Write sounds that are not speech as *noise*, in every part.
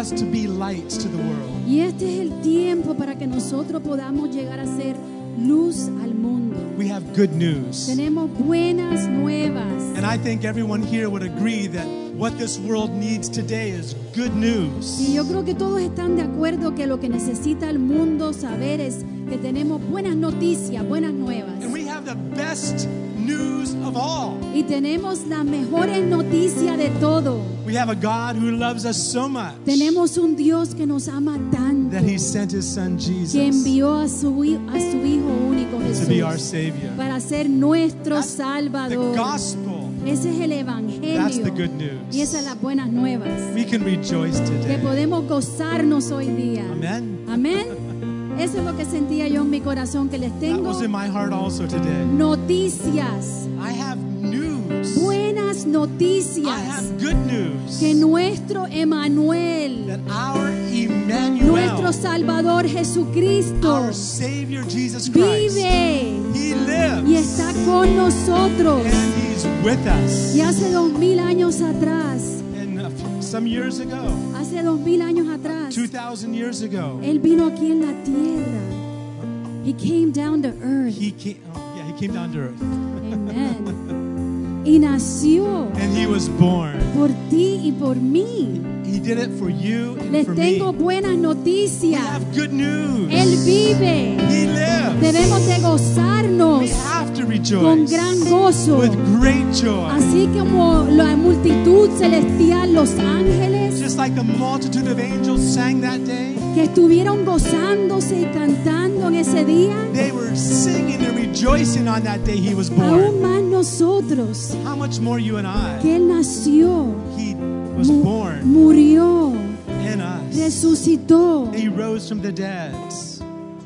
us to be lights to the world. Y este es el tiempo para que nosotros podamos llegar a ser luz al mundo. We have good news. Tenemos buenas nuevas. And I think everyone here would agree that what this world needs today is good news. Y yo creo que todos están de acuerdo que lo que necesita el mundo saber es que tenemos buenas noticias, buenas nuevas. And we have the best news of all. Y tenemos las mejores noticias de todo. We have a God who loves us so much Tenemos un Dios que nos ama tanto that he sent his son que Jesus envió a su, hi- a su Hijo único to be our Jesús Savior. para ser nuestro That's the Salvador. gospel. Ese es el That's the Evangelio. good news. Y esas son las buenas nuevas. We can rejoice Que today. podemos gozarnos hoy día. Amen. Amén. Eso es lo que sentía yo en mi corazón, que les That tengo was in my heart also today. noticias, I have news. buenas I noticias. have good news. Que nuestro Emanuel, That our Emmanuel, nuestro Salvador Jesucristo, our Savior Jesus Christ, vive He lives y está con nosotros. and He's with us. Y hace dos mil años atrás, And some years ago, hace dos mil años atrás, 2,000 years ago, Él vino aquí en la tierra. He came down to earth. He came. Oh, yeah, He came down to earth, Amen. Y nació and He was born. por ti y por mí. He did it for you and Les for me. tengo buenas We noticias. have good news. Él vive. He lives. Debemos de gozarnos We have to con rejoice gran gozo. with great joy. Así como la multitud celestial, los ángeles, Just like the multitude of angels sang that day, que estuvieron gozándose y cantando en ese día, they were singing and rejoicing on that day He was aún born. más nosotros, How much more you and I? que Él nació, He was born murió, in us. resucitó He rose from the dead.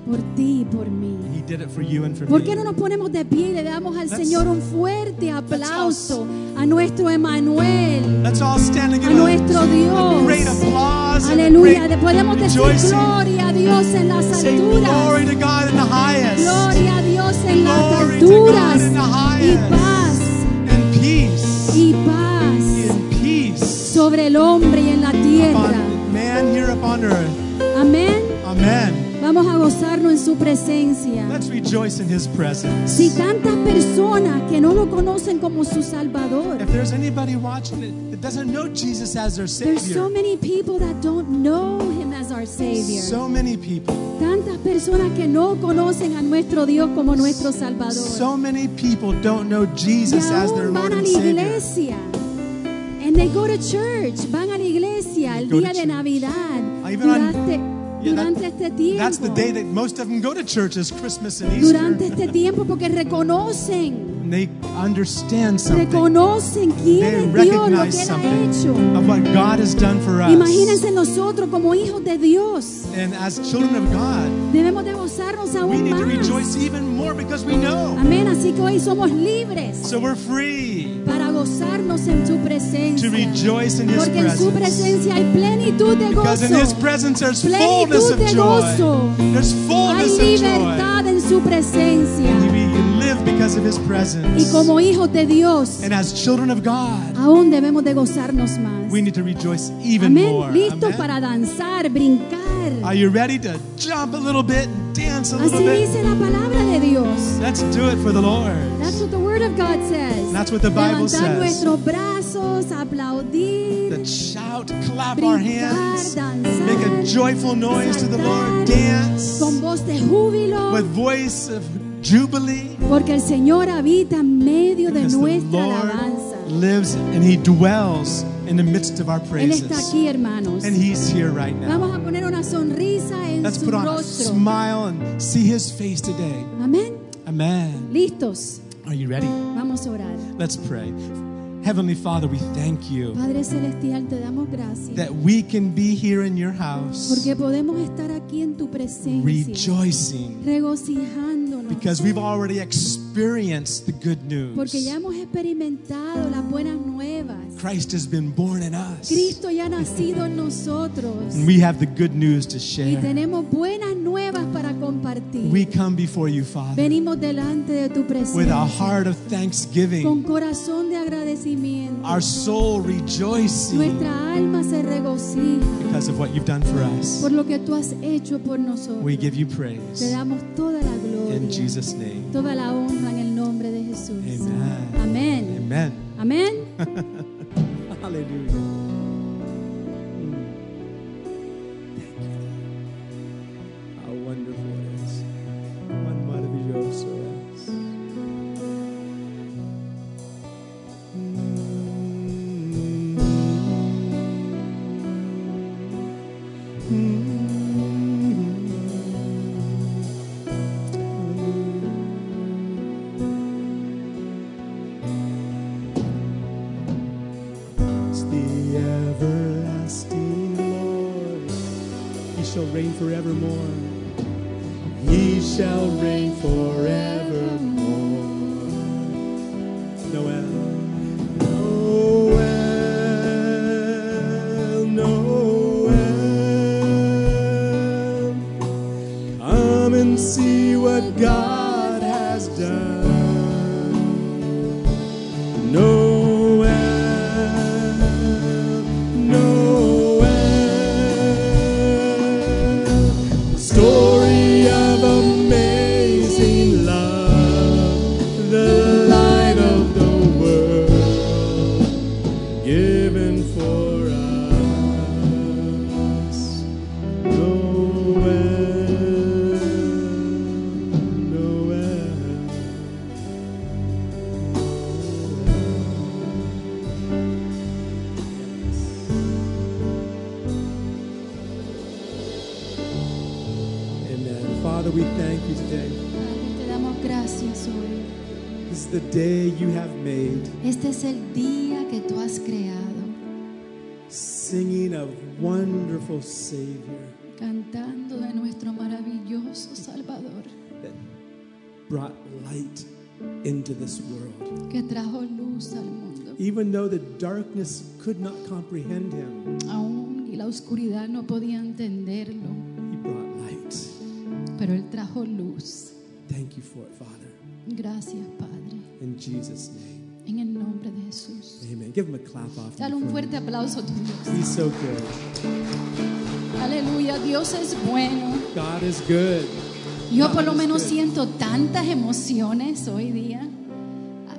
por ti y por mí. He did it for you and for ¿Por qué no nos ponemos de pie y le damos al Let's- Señor un fuerte aplauso a nuestro Emanuel, Let's all stand a nuestro Dios? great applause Aleluya. great Podemos decir gloria a Dios en las Say alturas. glory to God in the highest Gloria a Dios en las Glory to alturas. God in the Y highest. paz, sobre el hombre y en la tierra. man here upon earth. Amén. Amen. Vamos a gozarnos en su presencia. Let's rejoice in His presence. Si tantas personas que no lo conocen como su Salvador, If there's anybody watching it that doesn't know Jesus as their there's so Savior, many people that don't know Him as our Savior. so many people, Tantas personas que no conocen a nuestro Dios como nuestro Salvador. so many people don't know Y Jesus as their Lord van a la Savior. And they go to church. Van a la iglesia el día de. Navidad. Durante, Yeah, that- durante este tiempo. That's the day that most of them go to church is Christmas and Easter. Durante este tiempo porque reconocen. They understand something Reconocen quién They es Dios, lo recognize que Él ha something hecho. of what God has done for us. Imagínense nosotros como hijos de Dios. And as children of God, Debemos de gozarnos we aún need to más. rejoice even more because we know. Amén. Así que hoy somos libres So we're free para gozarnos en su to presencia. rejoice in His Porque en su presence. presencia hay plenitud de Because in His gozo. presence there's Plenitud fullness of de gozo. joy. There's Hay fullness of joy. libertad en su presencia. And live because of His Y presence. como hijos de Dios, And as children of God, aún debemos de gozarnos más. we need to rejoice even more. Amén. Listos Amen. para danzar, brincar. Are you ready to jump a little bit and dance a little Así bit? dice la palabra de Dios. Let's do it for the Lord. That's what the word of God says. That's what the Bible Levantar says. nuestros brazos, aplaudir, That shout, clap our hands, danzar, make a joyful noise to the Lord, dance con voz de júbilo, with voice of jubilee. porque el Señor habita en medio de Because the nuestra Lord alabanza. lives and He dwells in the midst of our Él está praises. aquí, hermanos. And He's here right now. Vamos a poner una sonrisa en Let's su put on a smile and see His face today. Amén. Amen. Listos. Are you ready? Vamos a orar. Let's pray. Heavenly Father, we thank you Padre Celestial, te damos gracias. that we can be here in your house Porque podemos estar aquí en tu presencia. rejoicing Regocijándonos. Because we've already experienced the good Porque news. ya hemos experimentado las buenas nuevas. Christ has been born in us. Cristo ya ha nacido en nosotros. And we have the good news to Y share. tenemos buenas nuevas para compartir. We come before you, Father, Venimos delante de tu with a heart of Con thanksgiving, corazón de agradecimiento. our soul rejoicing Nuestra alma se regocija because of what you've done for us. por lo que tú has hecho por nosotros. We give you Te praise damos toda la gloria, in Jesus' name. toda la honra en el nombre de Jesús. Amen. Amén. Amen. Amén. *laughs* Hallelujah. Father, we thank you today. Padre, te damos gracias hoy. This is the day you have made, Este es el día que tú has creado, singing of wonderful Savior cantando de nuestro maravilloso Salvador, that brought light into this world. que trajo luz al mundo. Even though the darkness could not comprehend him, Aún y la oscuridad no podía entenderlo. Pero Él trajo luz. Thank you for it, Father. Gracias, Padre, In Jesus' name. en el nombre de Jesús. Amen. Give him a clap off. Dale un fuerte aplauso a tu Dios. He's so good. Aleluya, Dios es bueno. God is good. Yo por lo menos good. siento tantas emociones hoy día.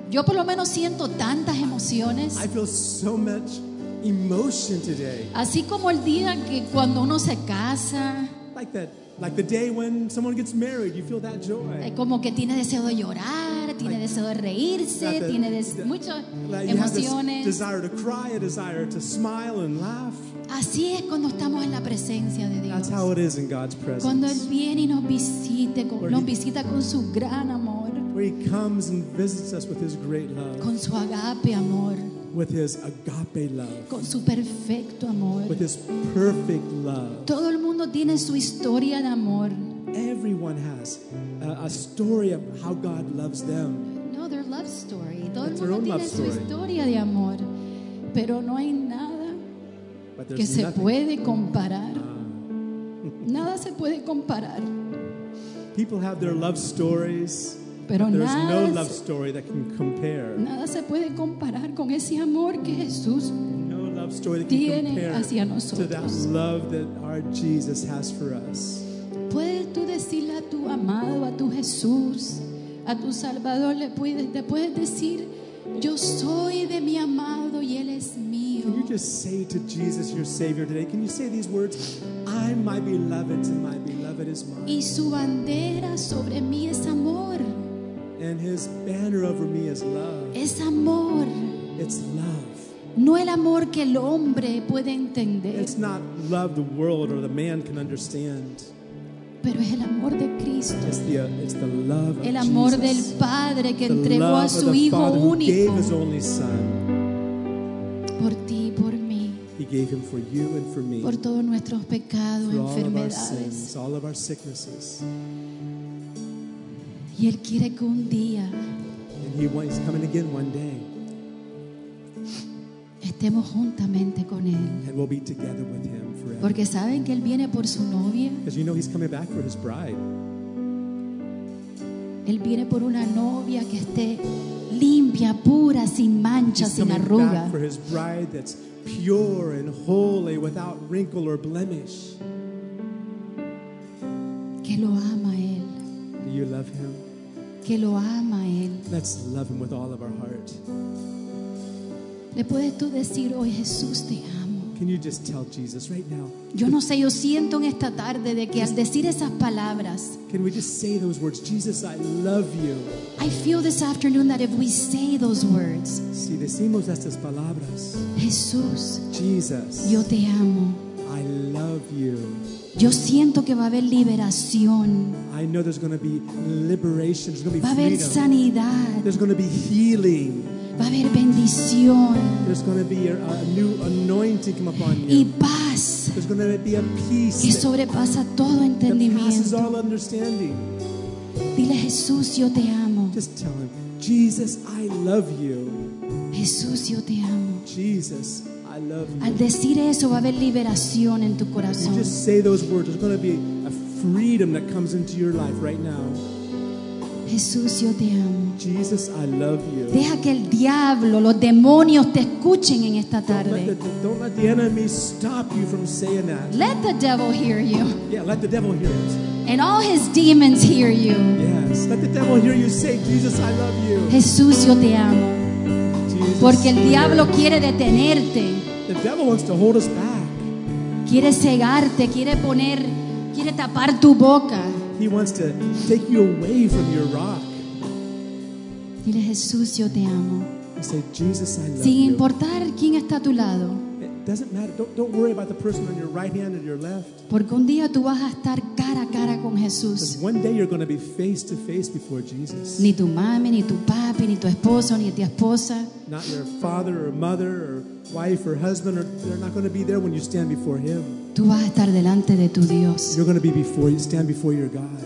Yo por lo menos siento tantas emociones. I feel so much emotion today. Así como el día que cuando uno se casa, Like that, like the day when someone gets married, you feel that eh, joy. como que tiene deseo de llorar, tiene deseo de reírse, the- tiene des- muchas Like emociones. desire to cry, a desire to smile and laugh. Así es cuando estamos en la presencia de That's Dios. how it is in God's Cuando Él presence. viene y nos visite, con- nos he- visita con su gran amor, Where He comes and visits us with His great love, con su agape amor, with His agape love, con su perfecto amor. with His perfect love. Todo el mundo tiene su historia de amor. Everyone has a, a story of how God loves them. No, their love story. Todo el That's their mundo tiene su historia de amor. Pero no hay nada que se nothing. puede comparar. Ah. Nada se puede comparar. People have their love stories. Pero There's no nada, love se- story that can compare. nada se puede comparar con ese amor que Jesús No love story that can tiene compare hacia to that nosotros. love that our Jesus has for us. Puedes tú decirle a tu amado, a tu Jesús, a tu Salvador, le puedes, te puedes decir, yo soy de mi amado y Él es mío. Can you just say to Jesus, your Savior, today, can you say these words? I'm my beloved, and my beloved is mine. Y su bandera sobre mí es amor. And his banner over me is love. Es amor. It's love. No el amor que el hombre puede entender, It's not love the world or the man can understand. pero es el amor de Cristo. It's the, uh, it's the love of El amor del Jesus. Padre que The entregó love a of su Hijo único por ti y por mí, He gave him for you and for me. por todos nuestros pecados, For all of our enfermedades. sins, all of our sicknesses. Y Él quiere que un día And he, wa- he's coming again one day. estemos juntamente con Él. And we'll be together with him forever. Porque saben que Él viene por su novia. Because you know he's coming back for his bride. Él viene por una novia que esté limpia, pura, sin mancha, He's sin arruga. back for his bride that's pure and holy, without wrinkle or blemish. Que lo ama you love him? Que lo ama Él. Let's love him with all of our heart. Le puedes tú decir hoy, Jesús, te amo. Can you just tell Jesus right now? Yo no sé, yo siento en esta tarde de que al decir esas palabras, Can we just say those words? Jesus, I love you. I feel this afternoon that if we say those words, Si decimos estas palabras, Jesús, Jesus, yo te amo. I love you. Yo siento que va a haber liberación, I know there's going to be liberation. There's going to va a be haber sanidad, There's going to be healing. va a haber bendición There's going to be a, a new anointing come upon y you. paz There's going to be a peace que sobrepasa todo entendimiento. all understanding. Dile, Jesús, yo te amo. Just tell him, Jesus, I love you. Jesús, yo te amo. Jesus, I love you. Al decir eso va a haber liberación en tu corazón. just say those words. There's going to be a freedom that comes into your life right now. Jesús, yo te amo. Jesus, I love you. Deja que el diablo, los demonios te escuchen en esta Don't let, tarde. the, don't let the enemy stop you from saying that. Let the devil hear you Yeah, let the devil hear it. and all his demons hear you. Yes, let the devil hear you say, Jesus, I love you. Jesús, yo te amo. Porque el diablo quiere detenerte, the devil wants to hold us back. quiere cegarte, quiere poner, quiere tapar tu boca. He wants to take you away from your rock. Dile, Jesús, yo te amo. You say, Jesus, I love Sin you. importar quién está a tu lado. It doesn't matter. Don't, don't worry about the person on your right hand or your left. Porque un día tú vas a estar cara a cara con Jesús. one day you're going to be face to face before Jesus. Ni tu mami, ni tu papi, ni tu esposo, ni tu esposa. Not your father or mother or wife or husband, or they're not going to be there when you stand before Him. Tú vas a estar delante de tu Dios. You're going to be before you stand before your God.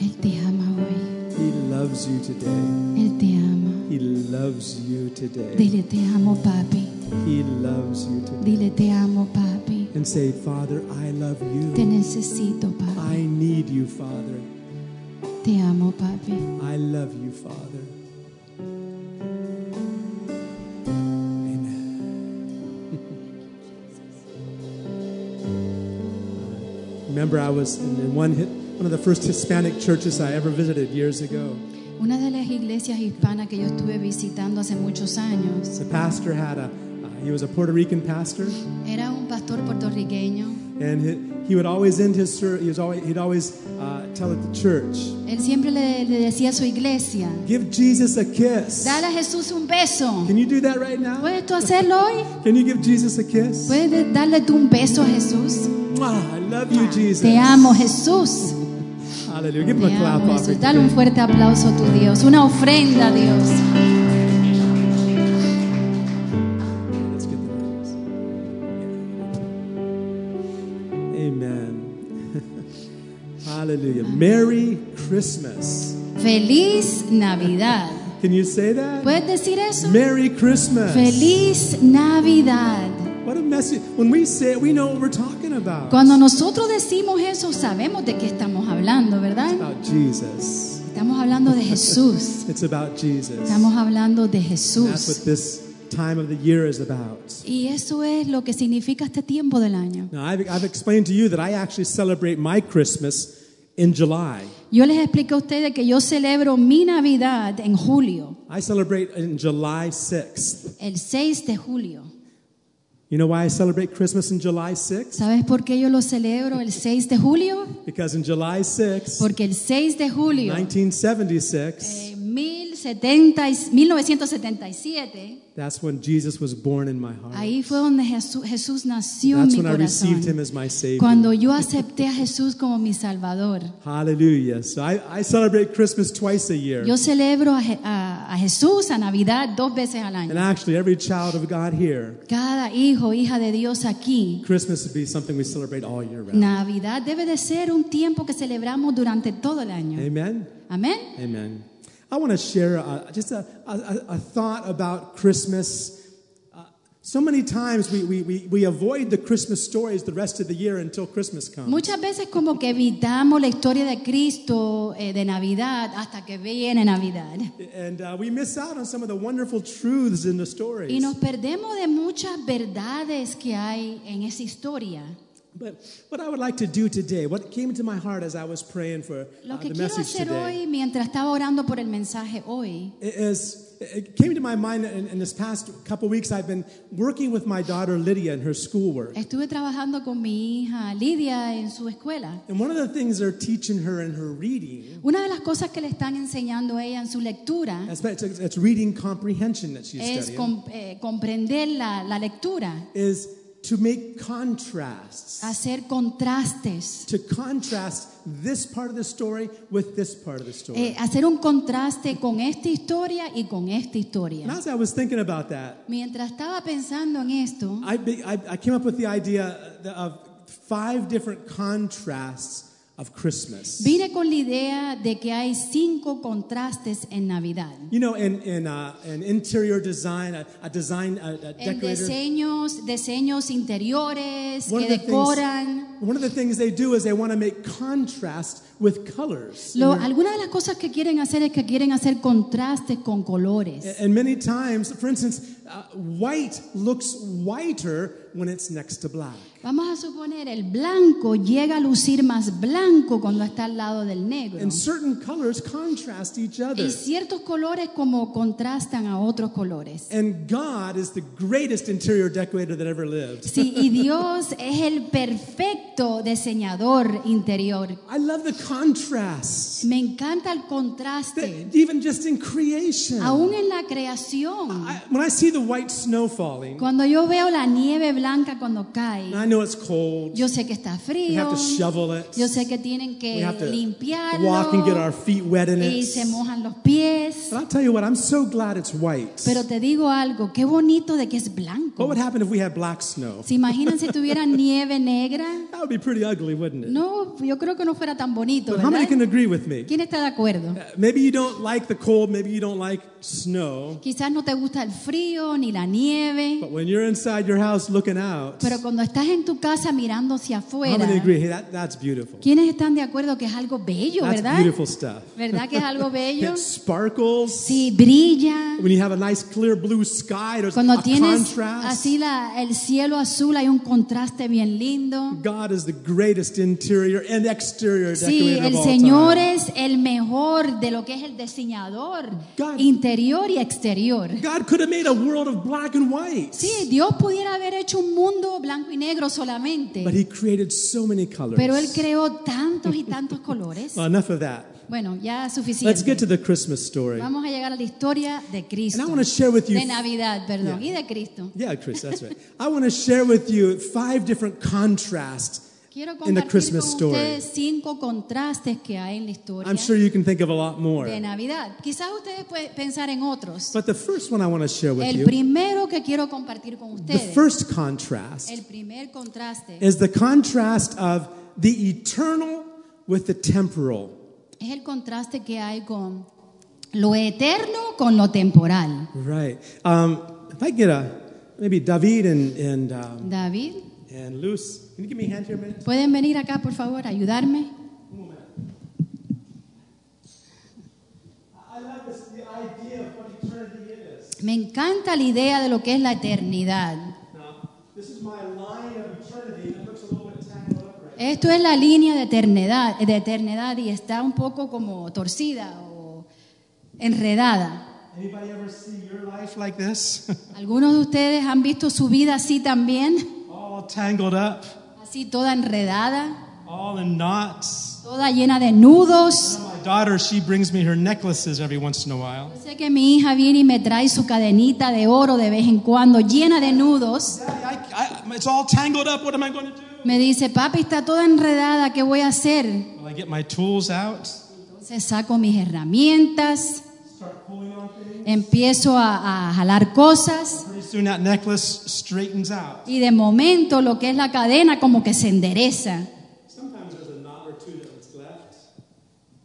Él te ama hoy. He loves you today. Él te ama. He loves you today. Dile, te amo, papi. He loves you today. Dile, te amo, papi. And say, Father, I love Te you. necesito, papi. I need you, Father. Te amo, papi. I love you, Father. Amen. Remember, I was in in one, hit, one of the first Hispanic churches I ever visited years ago. Una de las iglesias hispanas que yo estuve visitando hace muchos años The pastor had a, uh, he was a Puerto Rican pastor, era un pastor puertorriqueño. And he, would always end his ser- he was always, he'd always uh, tell at the church, Él siempre le, le decía a su iglesia, "Give Jesus a kiss." dale a Jesús un beso. Can you do that right now? ¿Puedes tú hacerlo hoy? Can you give Jesus a kiss? ¿Puedes darle tú un beso a Jesús? Mwah, I love you, Jesus. Te amo, Jesús. Give him a clap. Jesús. Dale un fuerte aplauso a tu Dios, una ofrenda a Dios. Merry Christmas. Feliz Navidad. Can you say that? ¿Puedes decir eso? Merry Christmas. Feliz Navidad. What a message. When we say it, we know what we're talking about. Cuando nosotros decimos eso, sabemos de qué estamos hablando, ¿verdad? It's About Jesus. Estamos hablando de Jesús. *laughs* It's about Jesus. Estamos hablando de And that's what this time of the year is about. Y eso es lo que significa este tiempo del año. Now, I've, I've explained to you that I actually celebrate my Christmas in July. Yo les expliqué a ustedes que yo celebro mi Navidad en julio, I celebrate in July 6th. el 6 de julio. You know why I celebrate Christmas in July 6th? ¿Sabes por qué yo lo celebro el 6 de julio? Because in July 6th, Porque el 6 de julio 1976, eh, 70 1977, that's when Jesus was born in my heart. ahí fue donde Jesús, Jesús nació en That's mi when I received him as my Savior. Cuando yo acepté a Jesús como mi Salvador. Hallelujah. So I, I celebrate Christmas twice a year. Yo celebro a, a- a Jesús, a Navidad, dos veces al año. And actually, every child of God here, Cada hijo, hija de Dios aquí. Christmas would be something we celebrate all year round. Navidad debe de ser un tiempo que celebramos durante todo el año. Amen. Amén. Amen. I want to share uh, just a, a, a thought about Christmas. Uh, so many times we, we, we, we avoid the Christmas stories the rest of the year until Christmas comes. Muchas veces como que evitamos la historia de Cristo eh, de Navidad hasta que viene Navidad. And uh, we miss out on some of the wonderful truths in the stories. Y nos perdemos de muchas verdades que hay en esa historia. But what I would like to do today, what came into my heart as I was praying for uh, Lo que the quiero message hacer today hoy, mientras estaba orando por el mensaje hoy, is it came to my mind in, in this past couple weeks I've been working with my daughter Lydia in her schoolwork. estuve trabajando con mi hija Lidia en su escuela. And one of the things they're teaching her in her reading, Una de las cosas que le están enseñando a ella en su lectura it's, it's, it's reading comprehension that she's es studying, com- eh, comprender la, la lectura, is to make contrasts, hacer contrastes, to contrast this part of the story with this part of the story. eh, hacer un contraste con esta historia y con esta And historia. as I was thinking about that, Mientras estaba pensando en esto, I, I, I came up with the idea of five different contrasts of Christmas. vine con la idea de que hay cinco contrastes en Navidad. You know, in, in, uh, in interior design, a, a design, a, a En decorator, diseños, diseños interiores one que of, the decoran. things, one of the things they do is they want to make contrast with colors. Lo- algunas de las cosas que quieren hacer es que quieren hacer contrastes con colores. And many times, for instance, uh, white looks whiter when it's next to black. Vamos a suponer el blanco llega a lucir más blanco cuando está al lado del negro. And certain colors contrast each other. Y ciertos colores como contrastan a otros colores. And God is the greatest interior decorator that ever lived. Sí, y *laughs* Dios es el perfecto diseñador interior. I love the contrasts, Me encanta el contraste, that even just in creation. aún en la creación. I, when I see the white snow falling, Cuando yo veo la nieve blanca cuando cae, know it's cold. yo sé que está We frío, have to shovel it. yo sé que tienen We que have to limpiarlo walk and get our feet wet in y it. se mojan los pies. But I'll tell you what, I'm so glad it's white. Pero te digo algo, qué bonito de que es What blanco. would happen if we had black snow? ¿Se imaginan si tuviera *laughs* nieve negra? That would be pretty ugly, wouldn't it? No, yo creo que no fuera tan bonito, But how many can agree with me? ¿Quién está de acuerdo? Uh, Maybe you don't like the cold, maybe you don't like snow, Quizás no te gusta el frío ni la nieve, but when you're inside your house looking out, pero cuando estás en tu casa mirando hacia how afuera, many agree? Hey, that, that's beautiful. ¿quiénes están de acuerdo que es algo bello, That's verdad? beautiful stuff. ¿Verdad que es algo *laughs* bello? It sparkles. Sí, brilla. When you have a nice clear blue sky, there's Cuando a tienes contrast. así la- el cielo azul, hay un contraste bien lindo. God is the greatest interior and exterior Sí, decorator el of all Señor time. es el mejor de lo que es el diseñador God- interior y exterior. God could have made a world of black and white, Sí, Dios pudiera haber hecho un mundo blanco y negro solamente, but He created so many colors. pero Él creó tantos y tantos colores. Well, *laughs* enough of that. Bueno, ya Let's get to suficiente. the Christmas story. Vamos a llegar a la historia de Cristo. And I want to share with you De Navidad, perdón, Yeah. y de Cristo. Yeah, Chris, that's right. I want to share with you five different contrasts Quiero in the Christmas con story. cinco contrastes que hay en la historia I'm sure you can think of a lot more. de Navidad. Quizás ustedes pueden pensar en otros. But the first one I want to share with El you, primero que quiero compartir con the first contrast, el primer contraste, is the contrast of the eternal with the temporal. es el contraste que hay con lo eterno con lo temporal. Right. Um, if I get a, maybe David and, and, um, David, and Luz, can you give me a hand here a minute? ¿pueden venir acá, por favor, a ayudarme? I love this, the idea of what eternity is. Me encanta la idea de lo que es la eternidad. Esto es la línea de eternidad, de eternidad y está un poco como torcida o enredada. Anybody ever see your life like this? *laughs* Algunos de ustedes han visto su vida así también, all tangled up, así toda enredada, all in knots. toda llena de nudos. My daughter, she brings me her necklaces every once in a while. Yo sé que mi hija viene y me trae su cadenita de oro de vez en cuando, llena de nudos. Daddy, I, I, it's all tangled up. What am I going to do? Me dice, papi, está toda enredada, ¿qué voy a hacer? Well, I get my tools out, Entonces saco mis herramientas, start pulling on things. empiezo a, a jalar cosas soon that necklace straightens out. y de momento lo que es la cadena como que se endereza. Sometimes there's a knot or two that's left.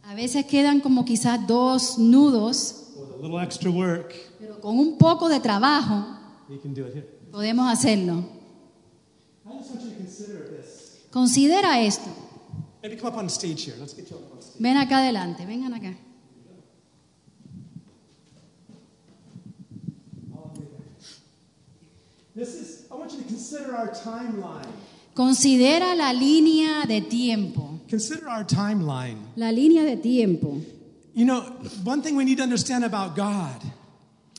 A veces quedan como quizás dos nudos, With a little extra work, pero con un poco de trabajo you can do it here. podemos hacerlo. I just want you to consider this. Considera esto. Maybe come up on stage here. Let's get you up on stage. Ven acá adelante, vengan acá. This is, I want you to consider our timeline. Considera la línea de tiempo. Consider our timeline. La línea de tiempo. You know, one thing we need to understand about God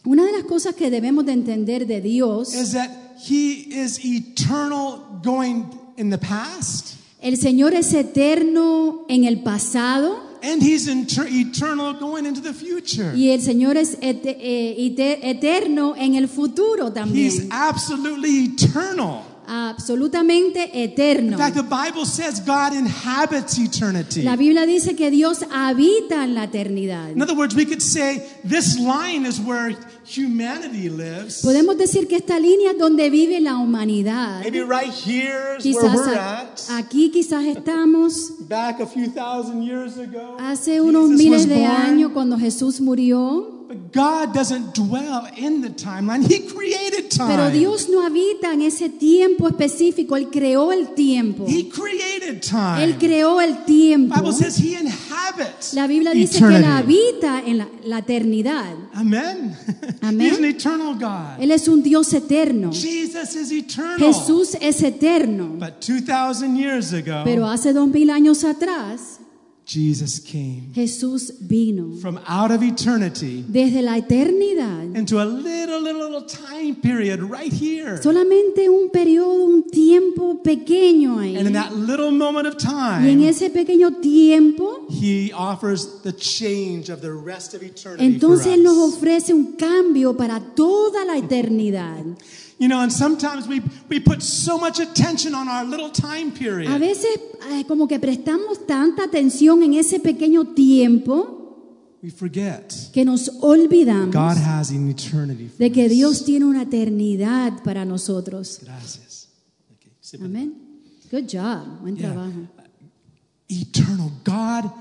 Una de las cosas que debemos de entender de Dios, is that He is eternal going in the past, el Señor es eterno en el pasado and He's inter- eternal going into the future. y el Señor es ete- eh, ite- eterno en el futuro también. He's absolutely eternal. Absolutamente eterno. In fact, the Bible says God inhabits eternity. La Biblia dice que Dios habita en la eternidad. In other words, we could say this line is where humanity lives. Podemos decir que esta línea es donde vive la humanidad. Maybe right here is where Quizás we're a- at. aquí quizás estamos Back a few thousand years ago, hace unos Jesus miles de años cuando Jesús murió, But God doesn't dwell in the timeline. He created time. pero Dios no habita en ese tiempo específico, Él creó el tiempo. He created time. Él creó el tiempo. Bible says He inhabits La Biblia dice que Él habita en la, la eternidad. Amen. Amén. *laughs* He's an eternal God. Él es un Dios eterno. Jesus is eternal. Jesús es eterno. But 2,000 years ago, Pero hace dos mil años atrás, Jesus came Jesús vino from out of eternity desde la eternidad. into a little, little, little time period right here. Solamente un periodo, un tiempo pequeño ahí. And in that little moment of Y en time, ese pequeño tiempo, He offers the change of the rest of eternity entonces Él for nos us. ofrece un cambio para toda la eternidad. You know, and sometimes we, we put so much attention on our little time period. A veces eh, como que prestamos tanta atención en ese pequeño tiempo We forget que nos olvidamos God has an eternity for de que us. Dios tiene una eternidad para nosotros. Gracias. Okay. Amén. Good job. Buen Yeah. trabajo. Eternal. God,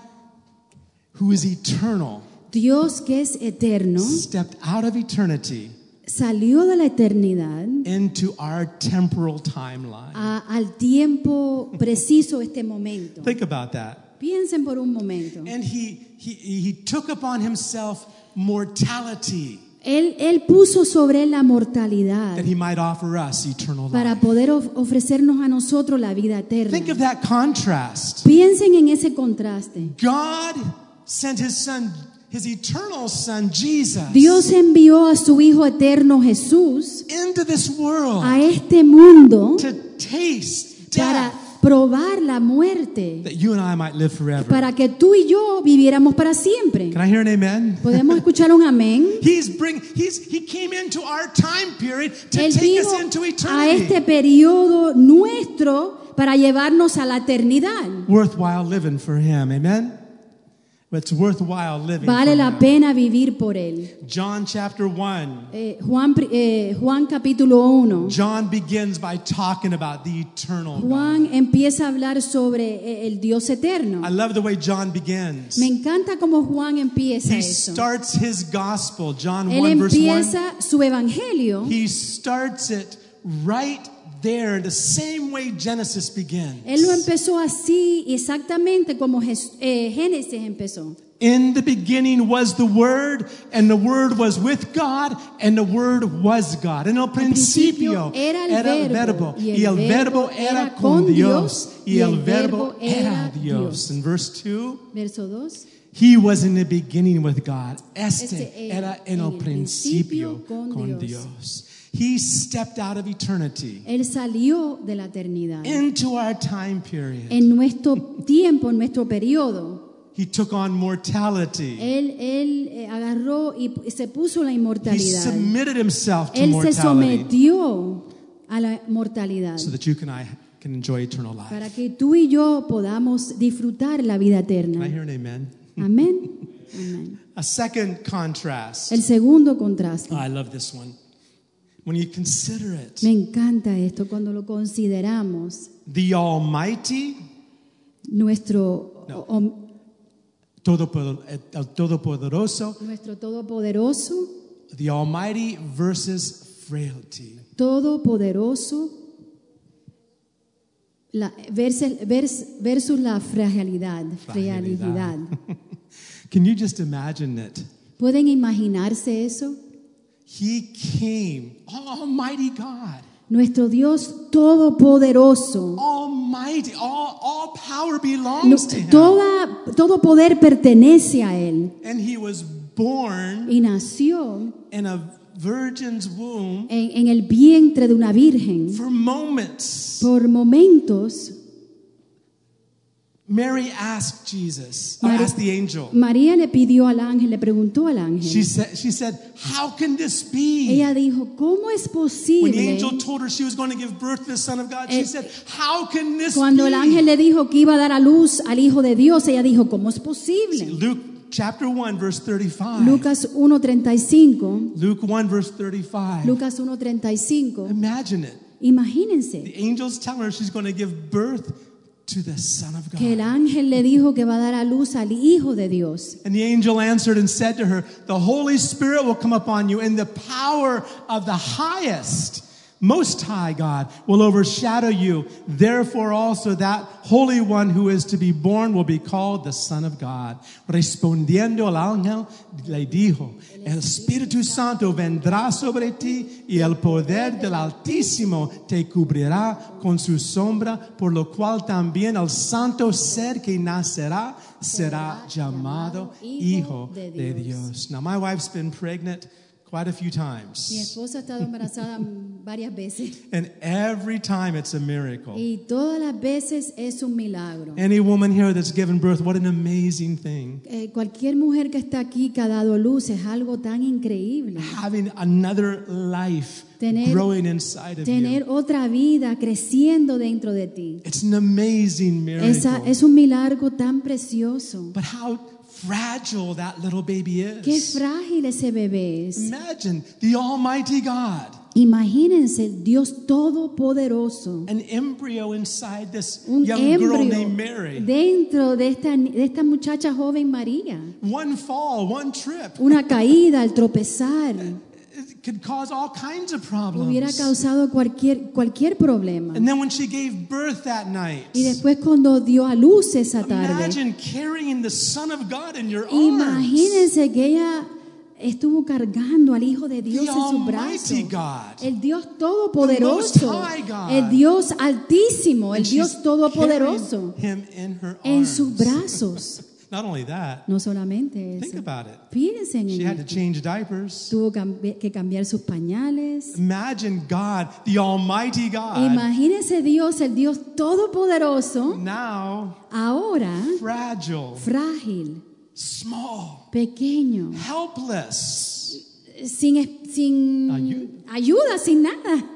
who is eternal, Dios que es eterno stepped out of eternity salió de la eternidad into our temporal timeline. a- al tiempo preciso este momento. Think about that. Piensen por un momento. And he, he, he took upon himself mortality Él, él puso sobre él la mortalidad that he might offer us eternal para poder of- ofrecernos a nosotros la vida Think eterna. of that contrast. Piensen en ese contraste. God sent his son, his eternal son, Jesus, Dios envió a su Hijo eterno Jesús into this world a este mundo to taste para death probar la muerte, that you and I might live forever. para que tú y yo viviéramos para siempre. Can I hear an amen? ¿Podemos escuchar un amén? *laughs* He's bring he's he came into our time period to Él take vino us into a eternity. este periodo nuestro para llevarnos a la eternidad. Worthwhile living for him. Amen. It's worthwhile living. Vale la pena vivir por él. John chapter 1. Eh, Juan, eh, Juan capítulo 1. John begins by talking about the eternal God. Juan empieza a hablar sobre eh, el Dios eterno. I love the way John begins. Me encanta cómo Juan empieza He eso. starts his gospel, John Él 1 verse 1. empieza su evangelio. He starts it right there, the same way Genesis begins. Él lo empezó así, exactamente como eh, Génesis empezó. In the beginning was the Word, and the Word was with God, and the Word was God. En el principio era el verbo, y el y el verbo verbo era era con Dios, y el verbo era era Dios. In verse 2, Verso 2. He was in the beginning with God. Este Este era era en el principio con Dios. He stepped out of eternity Él salió de la eternidad. into our time period. En nuestro tiempo, en nuestro periodo. he took on mortality. Él, él eh, agarró y p- se puso la He submitted himself to Él se mortality sometió a la mortalidad so that you and I can enjoy eternal life. para que tú y yo podamos disfrutar la vida Can I eterna. hear an amen? Amén. *laughs* Amén. A second contrast. El segundo contraste. Oh, I love this one. When you consider it, Me encanta esto cuando lo consideramos. the Almighty, Nuestro, No. om- Todopoder- el Todopoderoso, nuestro todopoderoso, the Almighty versus frailty. todopoderoso la, versus, vers- versus la fragilidad, fragilidad. *laughs* Can you just imagine it? ¿Pueden imaginarse eso? He came, Almighty God, Nuestro Dios todopoderoso. Almighty, all, all power belongs to Him. toda, todo poder pertenece a Él. And He was born Y nació in a virgin's womb en, en el vientre de una virgen. for moments. Por momentos, Mary asked Jesus, or Mari- asked the angel. María le pidió al ángel, le preguntó al She ángel. said, she said, How can this be? Ella dijo, ¿cómo es When the posible? angel told her she was going to give birth to the Son of God, she Eh, said, How can this Cuando be? el ángel le dijo que iba a dar a luz al Hijo de Dios, ella dijo, ¿cómo es posible? Luke chapter 1, verse 35. Lucas 1.35, Luke 1, verse 35. Lucas 1.35, Imagine it. imagínense The angel's telling her she's going to give birth to the Son of que el God. ángel le dijo que va a dar a luz al Hijo de Dios. And the angel answered and said to her, The Holy Spirit will come upon you, and the power of the highest, most high God, will overshadow you. Therefore, also that Holy One who is to be born will be called the Son of God. Respondiendo el ángel, le dijo, El Espíritu Santo vendrá sobre ti y el poder del Altísimo te cubrirá con su sombra, por lo cual también el santo ser que nacerá será llamado Hijo de Dios. Now, my wife's been pregnant quite a few Mi times, esposa ha estado embarazada varias veces and every time it's a miracle. y todas las veces es un milagro. Any woman here that's given birth, what an amazing thing. Eh, cualquier mujer que está aquí que ha dado luz es algo tan increíble. Having another life Tener- growing inside of Tener you. otra vida creciendo dentro de ti. It's an amazing miracle. Esa, es un milagro tan precioso. But how fragile that little baby Qué is. frágil ese bebé es. Imagine the Almighty God, Imagínense Dios todopoderoso. an embryo inside this Un young girl embrio named Mary. dentro de esta, de esta muchacha joven María. One fall, one trip, Una caída al tropezar could cause all kinds of hubiera problems. causado cualquier, cualquier problema. And then when she gave birth that night, Y después cuando dio a luz esa tarde, imagine carrying the Son of God in your arms. imagínense que ella estuvo cargando al Hijo de Dios en sus brazos. El Dios todopoderoso, el Dios altísimo, el Dios todopoderoso en sus brazos. *laughs* Not only that, No solamente think eso. about it. Fíjense en She had to change diapers. Tuvo que cambiar sus pañales. Imagine God, the Almighty God, Imagínense Dios, el Dios todopoderoso, now ahora fragile, frágil, small, pequeño, helpless, sin, sin Ayu- ayuda, sin nada.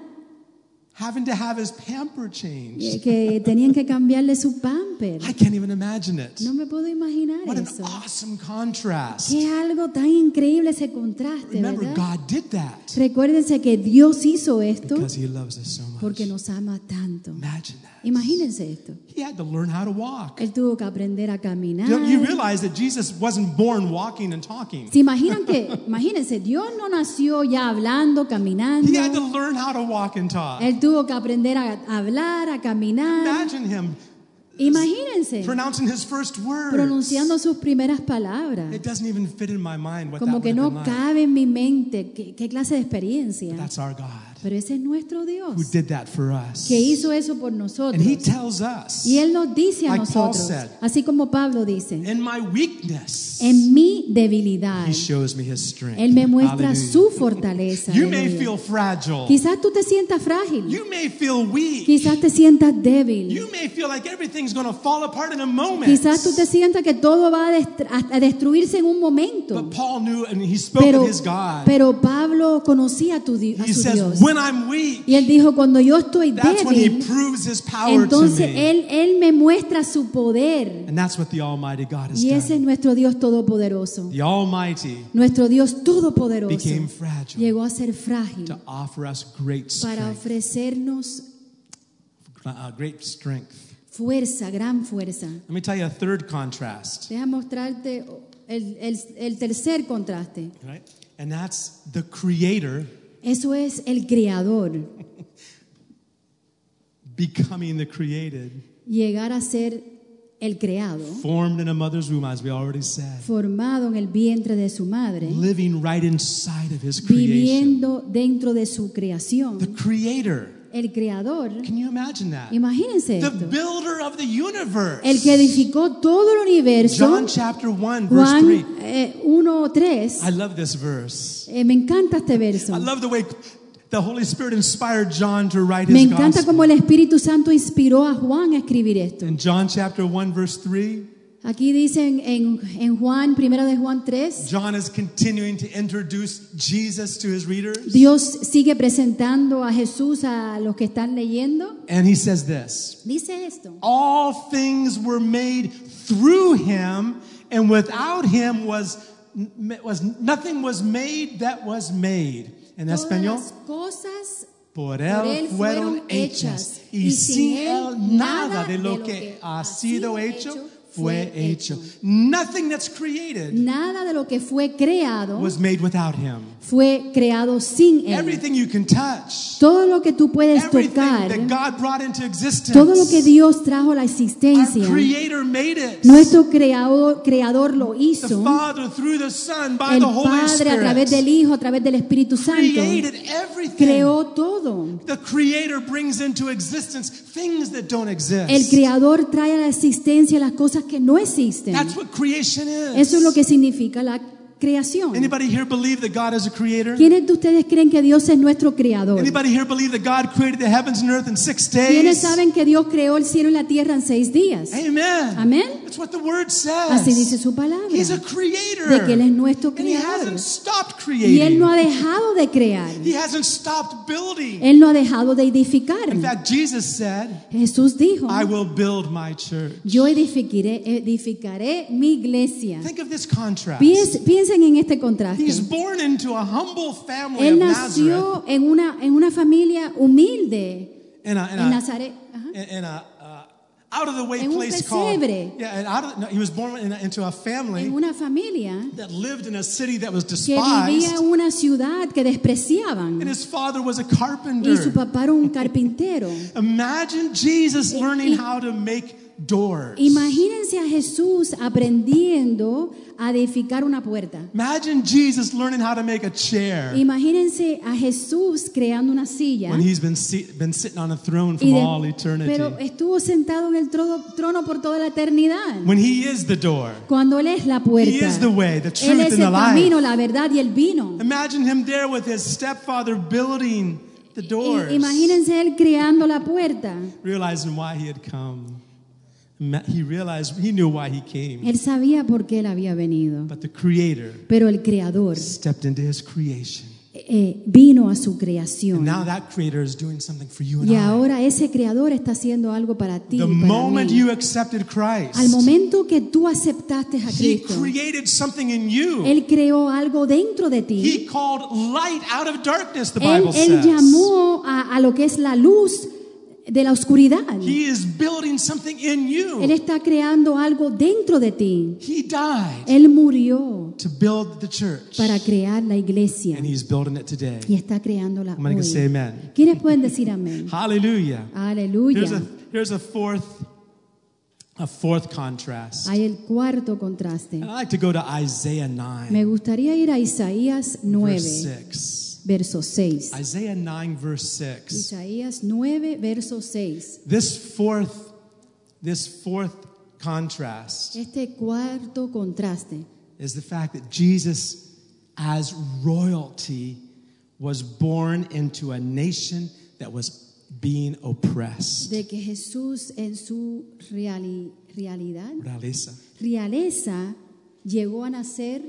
Having to have his pamper Eh, changed. Que tenían que cambiarle su pamper. I can't even imagine it. No me puedo imaginar What an eso. awesome contrast. Qué algo tan increíble ese contraste, Remember, ¿verdad? God did that Recuérdense que Dios hizo esto because He loves us so much. porque nos ama tanto. Imagine that. Imagínense esto. He had to learn how to walk. Él tuvo que aprender a caminar. You, you realize that Jesus wasn't born walking and talking. ¿Se imaginan que, imagínense, Dios no nació ya hablando, caminando. He had to learn how to walk and talk. Él tuvo que aprender a hablar, a caminar. Imagine him Imagínense, pronouncing his first words. pronunciando sus primeras palabras. It doesn't even fit in my mind what Como that que no cabe en mi mente qué, qué clase de experiencia. That's our God. Pero ese es nuestro who Dios did that for us. que hizo eso por nosotros. And he tells us, Y Él nos dice a Like nosotros, said. así como Pablo dice, in my weakness, en mi debilidad, he shows me his strength. Él me muestra Hallelujah. su fortaleza. You may feel fragile. Quizás tú te sientas frágil, You may feel weak. quizás te sientas débil, You may feel like everything's going to fall apart in a moment. quizás tú te sientas que todo va a, dest- a- a destruirse en un momento. But Paul knew and he spoke Pero, of his God. pero Pablo conocía a, tu di- a he su says, Dios. When I'm weak, Y él dijo, cuando yo estoy that's when he débil, proves his power to entonces él, él me muestra su poder. And that's what the Almighty God has Y ese es nuestro Dios todopoderoso. The Almighty Nuestro Dios todopoderoso became fragile llegó a ser frágil to offer us great para strength. ofrecernos Uh, great strength. fuerza, gran fuerza. Let me tell you a third contrast. Deja mostrarte el, el- el tercer contraste. Right? And that's the Creator Eso es el creador, *laughs* becoming the created, llegar a ser el creado, formed in a mother's womb, as we already said, formado en el vientre de su madre, living right inside of His creation. viviendo dentro de su The creación. Creator. El creador, Can you imagine that? imagínense The esto, builder of the universe. el que edificó todo el universo, John chapter 1, verse 3. Juan eh, 1, 3. I love this verse. Eh, me encanta este verso. I love the way the Holy Spirit inspired John to write Me his encanta gospel. el Espíritu Santo inspiró a Juan a escribir esto. In John chapter 1, verse 3, Aquí dicen en, en Juan, primero de Juan 3, John is continuing to introduce Jesus to his readers. Dios sigue presentando a Jesús a los que están leyendo. And he says this Dice esto. All things were made through him, and without him was, was nothing was made that was made. En Todas español, las cosas por él fueron hechas, y sin él nada de lo que ha sido hecho fue hecho. Nothing that's created Nada de lo que fue creado was made without him. fue creado sin él. Everything you can touch, Todo lo que tú puedes everything tocar, that God brought into existence, todo lo que Dios trajo a la our existencia, Creator made it. nuestro creador, creador lo The hizo. Father through the Son by El the Holy Padre a través del Spirit Hijo, a través del Espíritu Santo, created everything. creó todo. The Creator brings into existence things that don't exist. El Creador trae a la existencia las cosas que no existen. That's what creation is. Eso es lo que significa la creación. Anybody here believe that God is a creator? ¿Quiénes de ustedes creen que Dios es nuestro creador? Anybody here believe that God created the heavens and earth in six ¿Quiénes days? saben que Dios creó el cielo y la tierra en seis días? Amen. Amén. That's what the word says. Así dice su palabra. He's a creator. De que Él es nuestro And he creador. hasn't stopped Y Él creating. no ha dejado de crear. He hasn't stopped building. Él no ha dejado de edificar. In fact, Jesus said, Jesús dijo, I will build my church. yo edificaré, edificaré mi iglesia. Think of this contrast. Piens- piensen en este contraste. He's born into a humble family Él nació en una, en una familia humilde In a, in en Nazaret. Uh, out of the way En un place called. Yeah, and out of, no, he was born in a, into a family En una familia that lived in a city that was que vivía despised. en una ciudad que despreciaban. And his father was a Y su carpenter. papá era un *laughs* carpintero. Imagine Jesus Y- learning y- how to make doors. Imagínense a Jesús aprendiendo a edificar una puerta. Imagine Jesus learning how to make a chair Imagínense a Jesús creando una silla. when he's been, sitting on a throne de- all eternity. pero estuvo sentado en el trono, trono por toda la eternidad. When he is the door. Cuando Él es la puerta. He is the way, the Él es and the el life. camino, la verdad y el vino. Imagine him there with his stepfather building the doors. Imagínense Él creando la puerta. realizing why he had come. He realized he knew why he came. Él sabía por qué Él había venido. But the creator Pero el creador stepped into his creation. eh, vino a su And creación. now that creator is doing something for you and Y I. ahora ese creador está haciendo algo para ti. The para moment mí. you accepted Christ, Al momento que tú aceptaste a he Cristo, created something in you. Él creó algo dentro de ti. He called light out of darkness, the Él, Bible él says. llamó a, a lo que es la luz de la oscuridad. He is building something in Él you. está creando algo dentro de ti. He died Él murió to build the church. para crear la iglesia And he's building it today. y está creándola I'm going to hoy. say amen. ¿Quiénes pueden decir amén? Hallelujah. Here's Aleluya. a, here's a fourth a fourth contrast. Hay el cuarto contraste. I'd like to go to Isaiah 9, Me gustaría ir a Isaías 9, verse 6. Verso 6. Isaiah 9, verse 6. Isaías 9, verso 6. This fourth, this fourth contrast Este cuarto contraste is the fact that Jesus, as royalty, was born into a nation that was being oppressed. de que Jesús en su reali- realidad, Realeza. realeza, llegó a nacer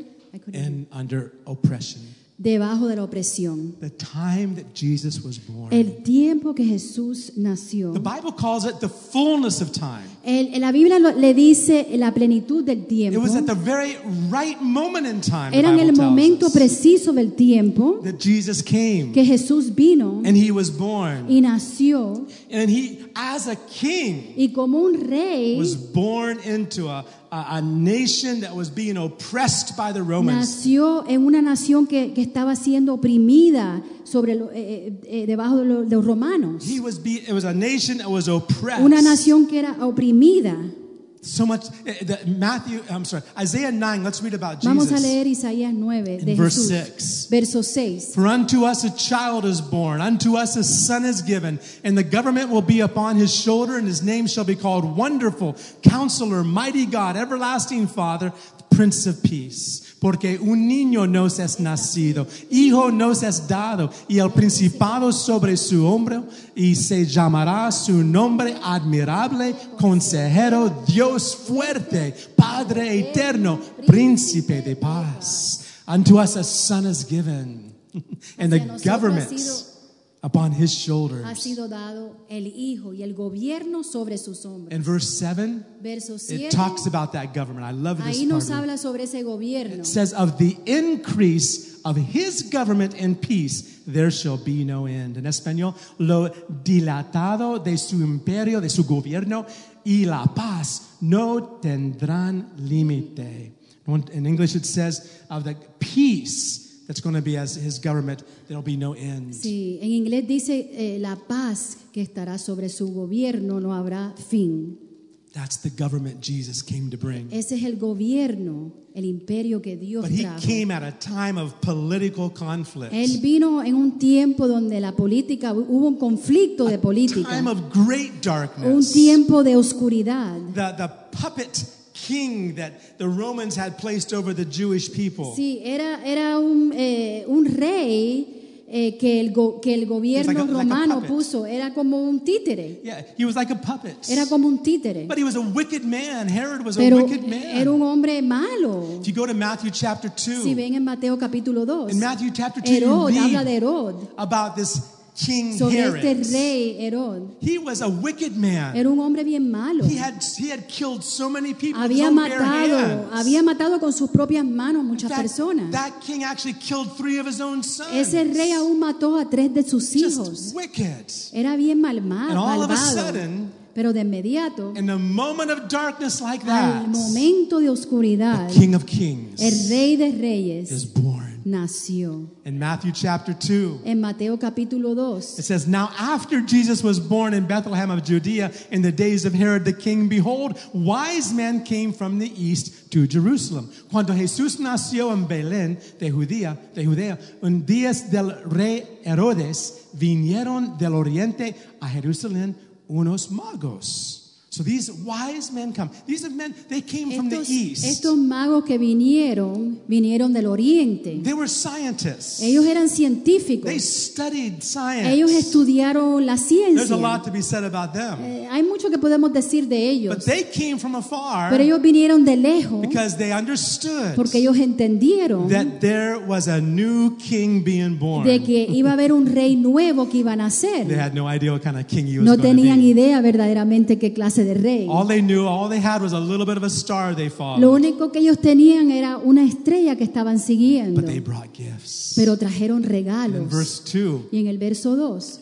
And under oppression. Debajo de la opresión. The time that Jesus was born. El tiempo que Jesús nació. The Bible calls it the fullness of time. El- la Biblia lo- le dice la plenitud del tiempo. It was at the very right moment in time. Era en el momento preciso del tiempo that Jesus came que Jesús vino and he was born. y nació And he, as a king, y como un rey was born into a, a, a nation that was being oppressed by the Romans. nació en una nación que, que estaba siendo oprimida sobre lo- eh, eh, eh, debajo de, lo- de los romanos. He was be, it was a nation that was oppressed. Una nación que era oprimida. So much. eh, that Matthew, I'm sorry, Isaiah 9, let's read about Jesus. Vamos a leer Isaías 9 de verse Jesús. 6. Verso 6. For unto us a child is born, unto us a son is given, and the government will be upon his shoulder, and his name shall be called Wonderful, Counselor, Mighty God, Everlasting Father, Prince of Peace. Porque un niño nos es nacido, hijo nos es dado, y el principado sobre su hombro, y se llamará su nombre admirable, consejero, Dios fuerte, Padre eterno, príncipe de paz. Unto us a son is given, *laughs* and the Hacia upon his Ha shoulders. sido dado el Hijo y el gobierno sobre sus hombros. In verse 7, Verso it talks about that government. I love this Ahí nos part. habla sobre ese gobierno. It says, Of the increase of his government and peace, there shall be no end. En español, lo dilatado de su imperio, de su gobierno y la paz no tendrán límite. In English, it says, Of the peace that's going to be as his government, there'll be no end. Sí, en inglés dice eh, la paz que estará sobre su gobierno no habrá fin. That's the government Jesus came to bring. Ese es el gobierno, el imperio que Dios But he trajo. came at a time of political conflict. Él vino en un tiempo donde la política, hubo un conflicto de política, time of great un darkness. tiempo de oscuridad. The, the puppet king that the Romans had placed over the Jewish people. Sí, era, era un, eh, un rey eh, que, el go- que el gobierno like a- romano puppet. puso, era como un títere, Yeah, he was like a puppet. era como un títere, But he was a wicked man. Herod was a wicked man. era un hombre malo. If you go to Matthew chapter 2, Si ven en Mateo capítulo 2, in Matthew chapter 2, you Herod, habla de read Herod, about this king sobre Herod. este rey Herod. He was a wicked man. Era un hombre bien malo. He had, he had killed so many people Había matado, había matado con sus propias manos muchas fact, personas. That king actually killed three of his own sons. Ese rey aún mató a tres de sus Just hijos. wicked. Era bien malma- And all of a sudden, Pero de inmediato, in a moment of darkness like al momento de oscuridad, the King of Kings el rey de is reyes born. Nació. In Matthew chapter 2, En Mateo capítulo it says, Now after Jesus was born in Bethlehem of Judea in the days of Herod the king, behold, wise men came from the east to Jerusalem. Cuando Jesús nació en Belén de Judea, de Judea, en días del rey Herodes, vinieron del oriente a Jerusalén unos magos. So these wise men come. These are men, they came from the east. estos magos que vinieron, vinieron del oriente. They were scientists. Ellos eran científicos. They studied science. Ellos estudiaron la There's a lot ciencia. to be said about them. Eh, hay mucho que podemos decir de But ellos. they came from afar Pero ellos vinieron de lejos because they understood porque ellos entendieron that there was a new king being born. de que iba a haber un rey nuevo que iba a They nacer. had no idea what kind of king he was No going to tenían idea verdaderamente qué clase de rey. All they knew, all they had was a little bit of a star they Lo followed. único que ellos tenían era una estrella que estaban siguiendo, But they brought gifts. pero trajeron In regalos. verse 2, Y en el verso 2,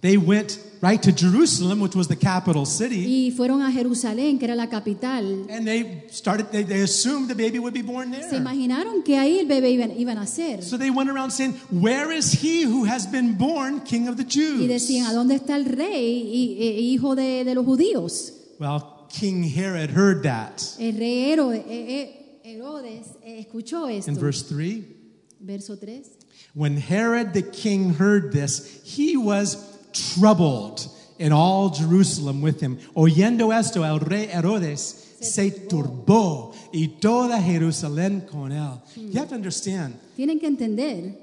they went right to Jerusalem, which was the capital city, y fueron a Jerusalén, que era la capital. and they started, they, they assumed the baby would be born Se there. imaginaron que ahí el bebé iba, iba a nacer. So they went around saying, Where is he who has been born king of the Y decían, ¿a Jews? dónde está el rey y, e- hijo de, de los judíos? Well, King Herod heard that. El rey eh, eh, Herodes eh, escuchó esto. In verse 3, Verso 3. When Herod the king heard this, he was troubled, and all Jerusalem with him. Oyendo esto, el rey Herodes se turbó, y toda Jerusalén con él. You have to understand, Tienen que entender,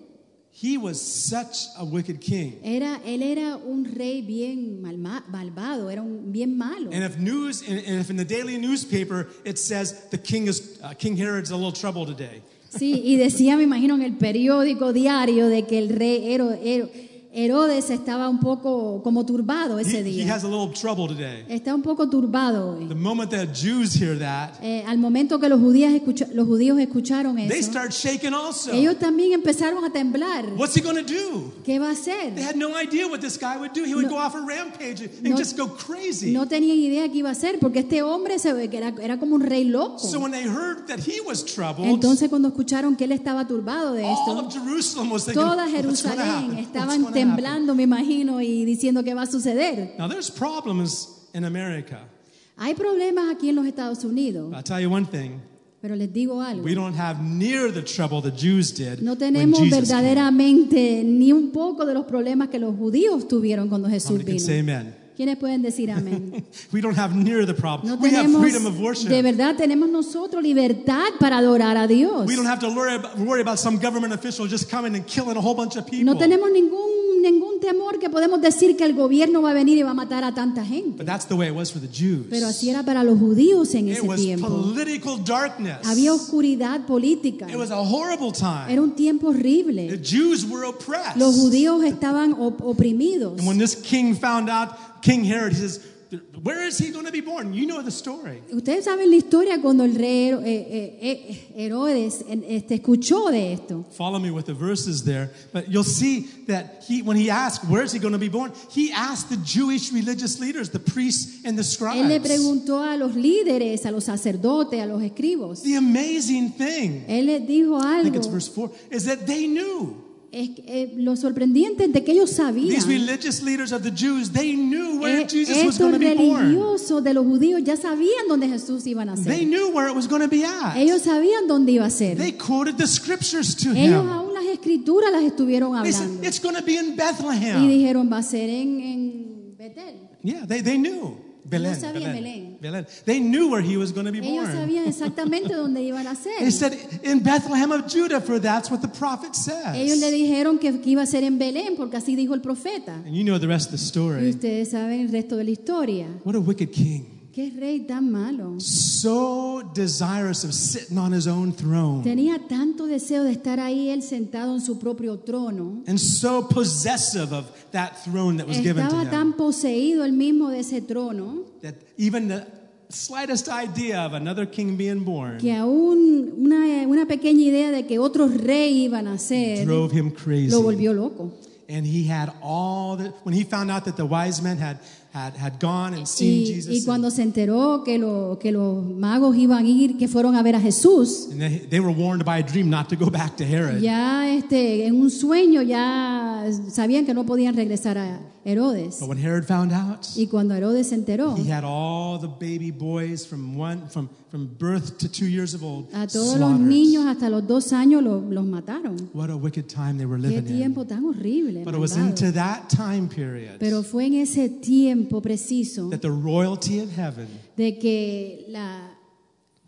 he was such a wicked king. era, él era un rey bien malma- malvado, era un bien malo. And if news, and if in the daily newspaper it says the king is uh, King Herod's a little trouble today, Sí, y decía, me imagino, en el periódico diario de que el rey Hero- Hero- Herodes estaba un poco como turbado ese he, he día. has a little trouble today. Está un poco turbado hoy. The moment that Jews hear that, Eh, al momento que los judíos, escucha- los judíos escucharon they eso, start shaking also. ellos también empezaron a temblar. What's he to do? ¿Qué va a They hacer? had no idea what this guy would do. He would No- go off a rampage and no- just go crazy. No tenían idea qué iba a hacer porque este hombre se ve que era, era como un rey loco. so when they heard that he was troubled, Entonces cuando escucharon que él estaba turbado de all esto, of Jerusalem was thinking, toda "What's gonna Jerusalén estaban gonna happen?" Temblando, me imagino, y diciendo qué va a suceder. Now there's problems in America. Hay problemas aquí en los Estados Unidos, I'll tell you one thing. pero les digo algo. We don't have near the trouble the Jews did No when tenemos came. verdaderamente ni un poco de los problemas que los judíos tuvieron cuando Jesús say vino. amen? ¿Quiénes pueden decir *laughs* amén? We don't have near the problem. No we have tenemos, freedom of worship. de verdad tenemos nosotros libertad para adorar a Dios. We don't have to worry about, worry about some government official just coming and killing a whole bunch of people. No tenemos ningún, ningún temor que podemos decir que el gobierno va a venir y va a matar a tanta gente. But that's the way it was for the Jews. Pero así era para los judíos en it ese was tiempo. Había oscuridad política. It was a horrible time. Era un tiempo The horrible. Jews were oppressed. Los judíos estaban op- oprimidos. And when this king found out, King Herod, he says, Where is he going to be born? You know the story. Ustedes saben la historia cuando el rey eh, eh, eh, Herodes este, escuchó de esto. Follow me with the verses there. But you'll see that he, when he asked, Where is he going to be born? He asked the Jewish religious leaders, the priests and the Él le scribes. preguntó a los líderes, a los sacerdotes, a los escribos. The amazing thing, Él les dijo algo. I think it's verse 4, is that they knew. Es que, eh, lo sorprendente es de que ellos sabían. These religious leaders of the Jews, they knew where Eh, Jesus was going estos to be born. religiosos de los judíos ya sabían dónde Jesús iba a They nacer. knew where it was going to be at. Ellos sabían dónde iba a ser. They quoted the scriptures to Ellos him. aún las escrituras las estuvieron They said, hablando. It's going to be in Y Bethlehem. dijeron, va a ser en, en Betel. Yeah, they, they knew. Belén, sabían Belén, Belén. They knew where he was going to be Ellos born. sabían exactamente dónde iban a ser. They said, in Bethlehem of Judah, for that's what the prophet Ellos le says. dijeron que, iba a ser en Belén, porque así dijo el profeta. And you know the rest of the Y story. ustedes saben el resto de la historia. What a wicked king. Qué rey tan malo. So desirous of sitting on his own throne. Tenía tanto deseo de estar ahí él sentado en su propio trono. And so possessive of that throne that was given to him. Estaba tan poseído él mismo de ese trono That even the slightest idea of another king being born que aún una, una pequeña idea de que otro rey iba a nacer drove him crazy. lo volvió loco. And he had all the, when he found out that the wise men had, had, had gone and seen Y, Jesus. y cuando se enteró que, lo- que los magos iban a ir, que fueron a ver a Jesús, and they, were warned by a dream not to go back to Herod. ya este, en un sueño ya sabían que no podían regresar a Herodes. But when Herod found out, Y cuando Herodes se enteró, he had all the baby boys from one from, from birth to two years of old a todos los niños hasta los dos años lo- los mataron. What a wicked time they were Qué living in. tiempo tan horrible. But it was into that time period Pero fue en ese tiempo preciso that the royalty of heaven, de que la,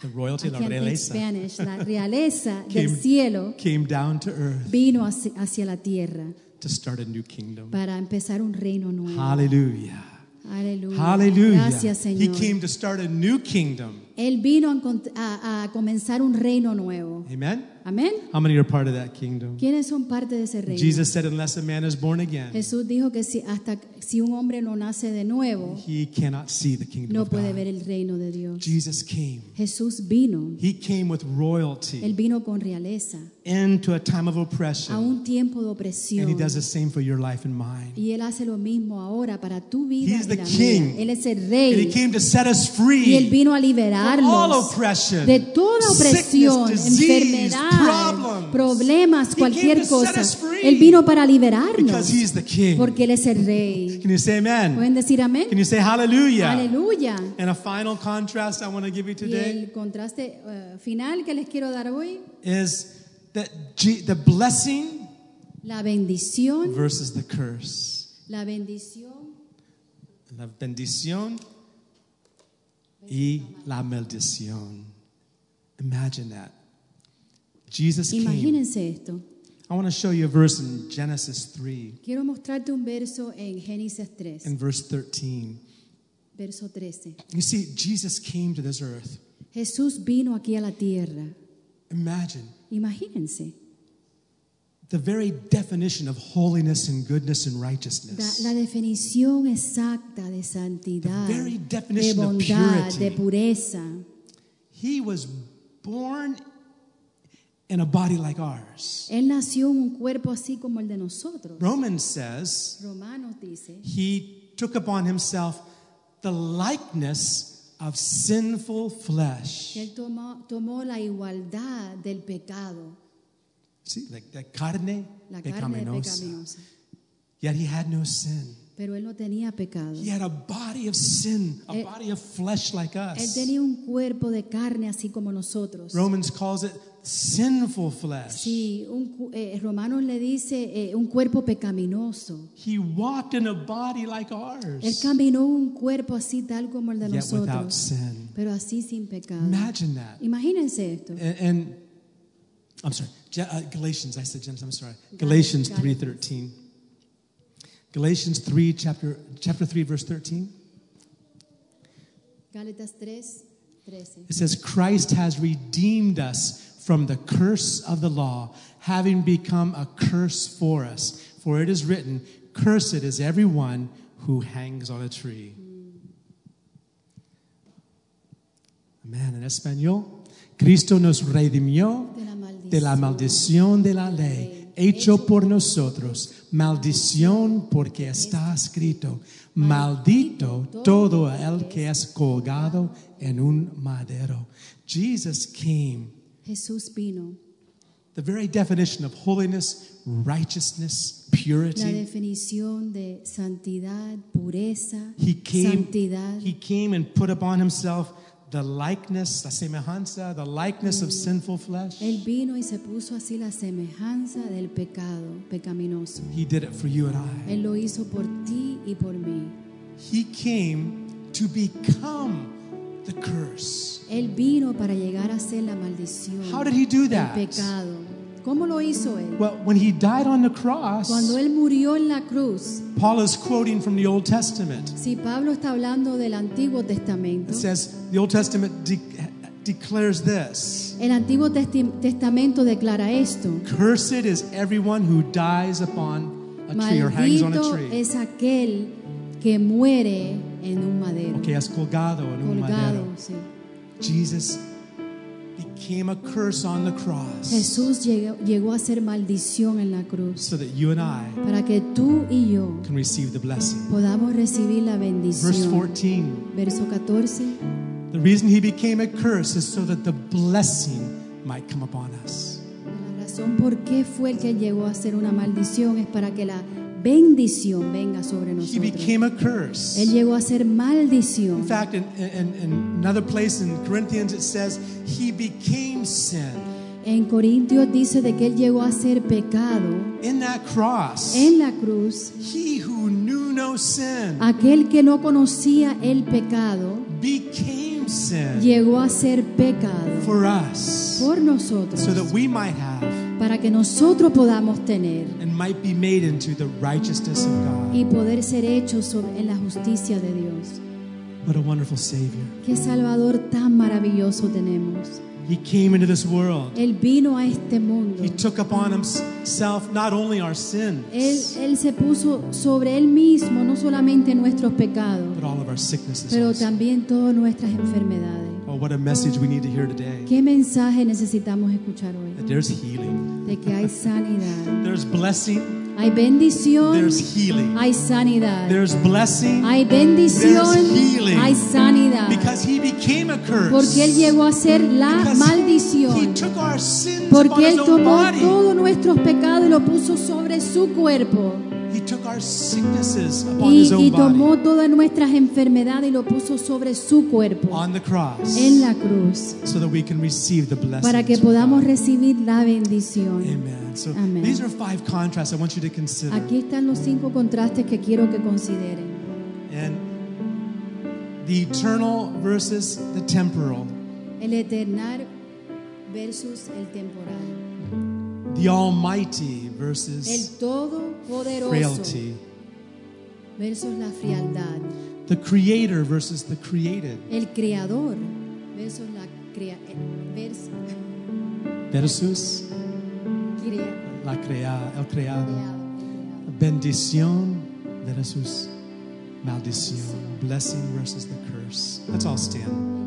the royalty, la realeza, Spanish, la realeza *laughs* Came- del cielo came down to earth vino hacia, hacia la tierra to start a new kingdom. para empezar un reino nuevo. Hallelujah. Aleluya. Hallelujah. Gracias, Señor. He came to start a new kingdom. Él vino a, a- a comenzar un reino nuevo. Amen? Amén. How many are part of that kingdom? ¿Quiénes son parte de ese reino? Jesus said, unless a man is born again, Jesús dijo que si, hasta si un hombre no nace de nuevo, he cannot see the kingdom no of puede God. ver el reino de Dios. Jesus came. Jesús vino. He came with royalty. Él vino con realeza into a time of oppression. a un tiempo de And he does the same for your life and mine. Y Él hace lo mismo ahora para tu vida. He's y the la king. mía. Él es el And he rey. came to set us Y Él free vino a from all liberarnos oppression, de toda opresión, sickness, disease, enfermedad, problems. problemas, cualquier cosa. Él vino para liberarnos porque Él es el rey. Can you say amen? ¿Pueden decir Can amén? you say hallelujah? Aleluya. And a final contrast I want to give you Y today el contraste eh, final que les quiero dar hoy G- the blessing La bendición, versus the curse. la bendición La bendición y la maldición. Imagine that. Jesus came. Esto. I want to show you a verse in Genesis 3 Quiero mostrarte un verso en Génesis 3, and verse 13. verso 13. You see, Jesus came to this earth. Jesús vino aquí a la tierra. Imagine Imagínense. the very definition of holiness and goodness and righteousness. la definición exacta de santidad, The very de definition of bondad, purity. de pureza. He was born in a body like ours. Él nació en un cuerpo así como el de nosotros. Romans says Romanos dice he took upon himself the likeness of sinful flesh. Él tomó, tomó la igualdad del pecado, See, like the carne la carne pecaminosa. pecaminosa. Yet he had no sin. Pero Él no tenía pecado. He had a body of sin, a Él- body of flesh like Él us. tenía un cuerpo de carne así como nosotros. Romans calls it sinful flesh. Sí, un, eh, Romanos le dice eh, un cuerpo pecaminoso. He walked in a body like ours. Él caminó un cuerpo así tal como el de yet without sin. pero así sin pecado. Imagine that. Imagínense esto. And, and I'm sorry, uh, Galatians. I said Genesis. I'm sorry. Galatians three thirteen. Galatians three chapter chapter three verse thirteen. Gálatas 3, 13. It says, Christ has redeemed us from the curse of the law, having become a curse for us. For it is written, Cursed is everyone who hangs on a tree. Amen. En español, Cristo nos redimió De la maldición. de la maldición de la ley, hecho por nosotros. Maldición porque está escrito, maldito todo el que es colgado en un madero. Jesus came, Jesús vino. the very definition of holiness, righteousness, La purity. definición de santidad, pureza, He came, santidad. he came and put upon himself the likeness, la semejanza, the likeness of sinful flesh. Él vino y se puso así la semejanza del pecado pecaminoso. He did it for you and I. Él lo hizo por ti y por mí. He came to become the curse. Él vino para llegar a ser la maldición How did he do that? pecado. ¿Cómo lo hizo él? Well, when he died on the cross, Cuando él murió en la cruz, Paul is quoting from the Old Testament. si Pablo está hablando del Antiguo Testamento, It says the Old Testament de- declares this el Antiguo Testamento declara esto. Cursed is everyone who dies upon a tree or hangs on a tree. es aquel que muere en un madero, Que es colgado en un colgado. madero. sí. Jesus became a curse on the cross Jesús llegó, llegó a ser maldición en la cruz so that you and I para que tú y yo can receive the blessing. podamos recibir la Verse bendición. 14 Verso 14. The reason he became a curse is so that the blessing might come upon us. La razón por qué fue el que llegó a ser una maldición es para que la bendición venga sobre He nosotros. became a curse. Él llegó a ser maldición. In fact, in, in, in another place in Corinthians, it says he became sin. En Corintios dice de que él llegó a ser pecado In that cross, en la cruz. he who knew no sin Aquel que no conocía el pecado became sin llegó a ser pecado for us por nosotros so that we might have para que nosotros podamos tener and might be made into the righteousness of God. y poder ser hechos en la justicia de Dios. What a wonderful Savior. Qué Salvador tan maravilloso tenemos. He came into this world. Él vino a este mundo. He took upon himself not only our sins, Él, él se puso sobre él mismo no solamente nuestros pecados, but all of our sicknesses. pero also. también todas nuestras enfermedades. What a message we need to hear today. ¿Qué mensaje necesitamos escuchar hoy? That there's healing, De que hay sanidad, there's blessing, hay bendición, there's healing, hay sanidad, there's blessing, hay bendición, There's healing. hay sanidad. because he became a curse. Porque Él llegó a ser la Because He maldición. took our sins Porque Él tomó todos nuestros pecados y lo puso sobre su cuerpo. He took our our sicknesses upon Y, his own y body tomó todas nuestras enfermedades y lo puso sobre su cuerpo on the cross en la cruz so that we can receive the blessings. para que podamos recibir la bendición. Amen. So Amen. these are five contrasts I want you to consider. Aquí están los cinco contrastes que quiero que consideren. And the eternal versus the temporal. El eternal versus el temporal. The almighty El versus frailty. versus la frialdad. The creator versus the created. El creador versus la crea vers- Versus crea- la crea, el creado. creado. Bendición versus maldición. Blessing versus the curse. Let's all stand.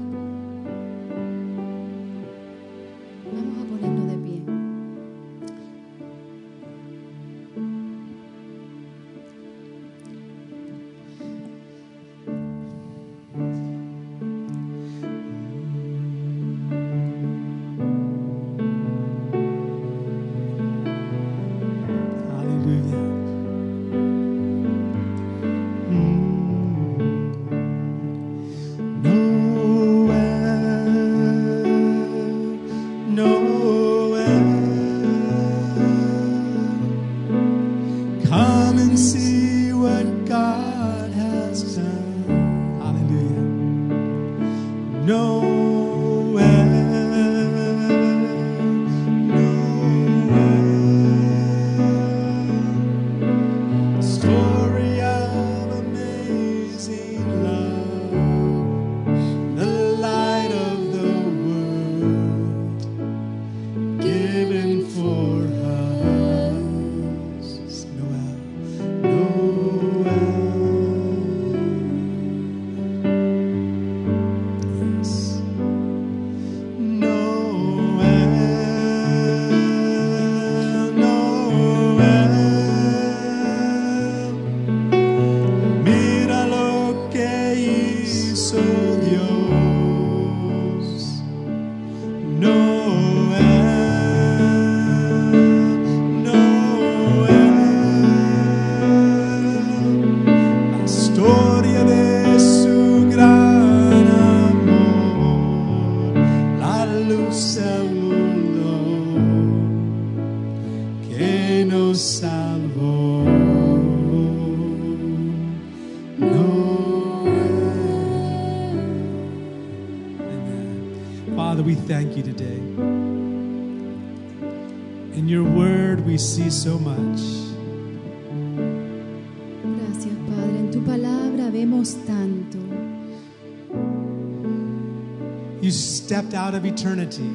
Stepped out of eternity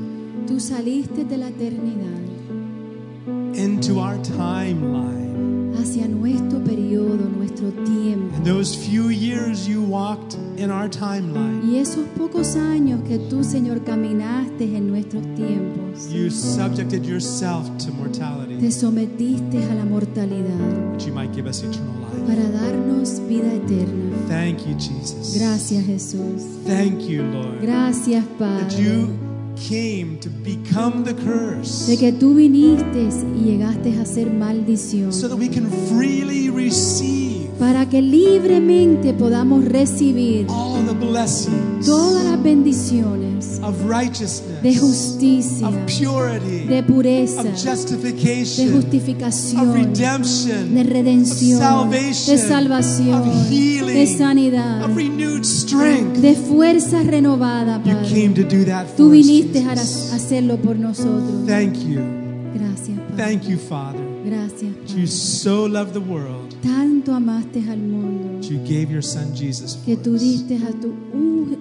Tú saliste de la eternidad into our timeline. hacia nuestro periodo, nuestro tiempo. And those few years you walked in our timeline, Y esos pocos años que tú, Señor, caminaste en nuestros tiempos, you subjected yourself to mortality te sometiste a la mortalidad that you might give us eternal life. para darnos vida eterna. Thank you, Jesus. Gracias, Jesús. Thank you, Lord, Gracias, that Padre. you came to become the curse De que tú viniste y llegaste a ser maldición. so that we can freely receive Para que libremente podamos recibir all the blessings todas las bendiciones of righteousness, de justicia, de pureza, de justificación, de redención, de salvación, de sanidad, of renewed strength. de fuerza renovada, You Padre. Tú viniste a hacerlo por nosotros. Thank you. Gracias, Padre. Gracias, You so loved the world Tanto amaste al mundo you gave your son Jesus que tú diste a tu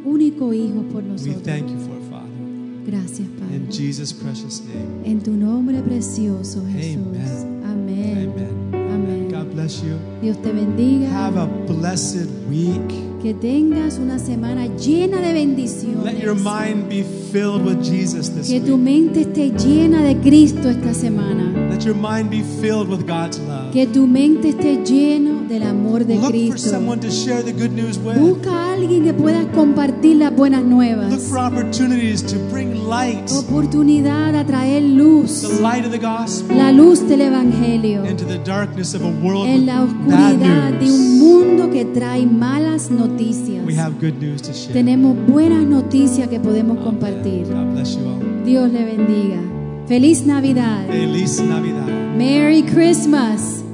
único hijo por We nosotros. thank you for it, Father. Gracias, Padre. In Jesus' precious name. En tu nombre precioso, Jesús. Amen. Amén. Amen. Amén. God bless you. Dios te bendiga. Have a blessed week. Que tengas una semana llena de bendiciones. Let your mind be filled with Jesus this Que tu mente esté llena de Cristo esta semana. Let your mind be filled with God's love. Que tu mente esté lleno del amor de Look for Cristo. someone to share the good news with. Busca a alguien que pueda compartir las buenas Look nuevas. for opportunities to bring light, Oportunidad a traer luz, the light of the gospel, la luz del Evangelio, into the darkness of a world en with la bad oscuridad de un news. mundo que trae malas noticias. We have good news to share. Tenemos buenas noticias que podemos compartir. God bless you all. Dios le bendiga. Feliz Navidad. Feliz Navidad. Merry Christmas.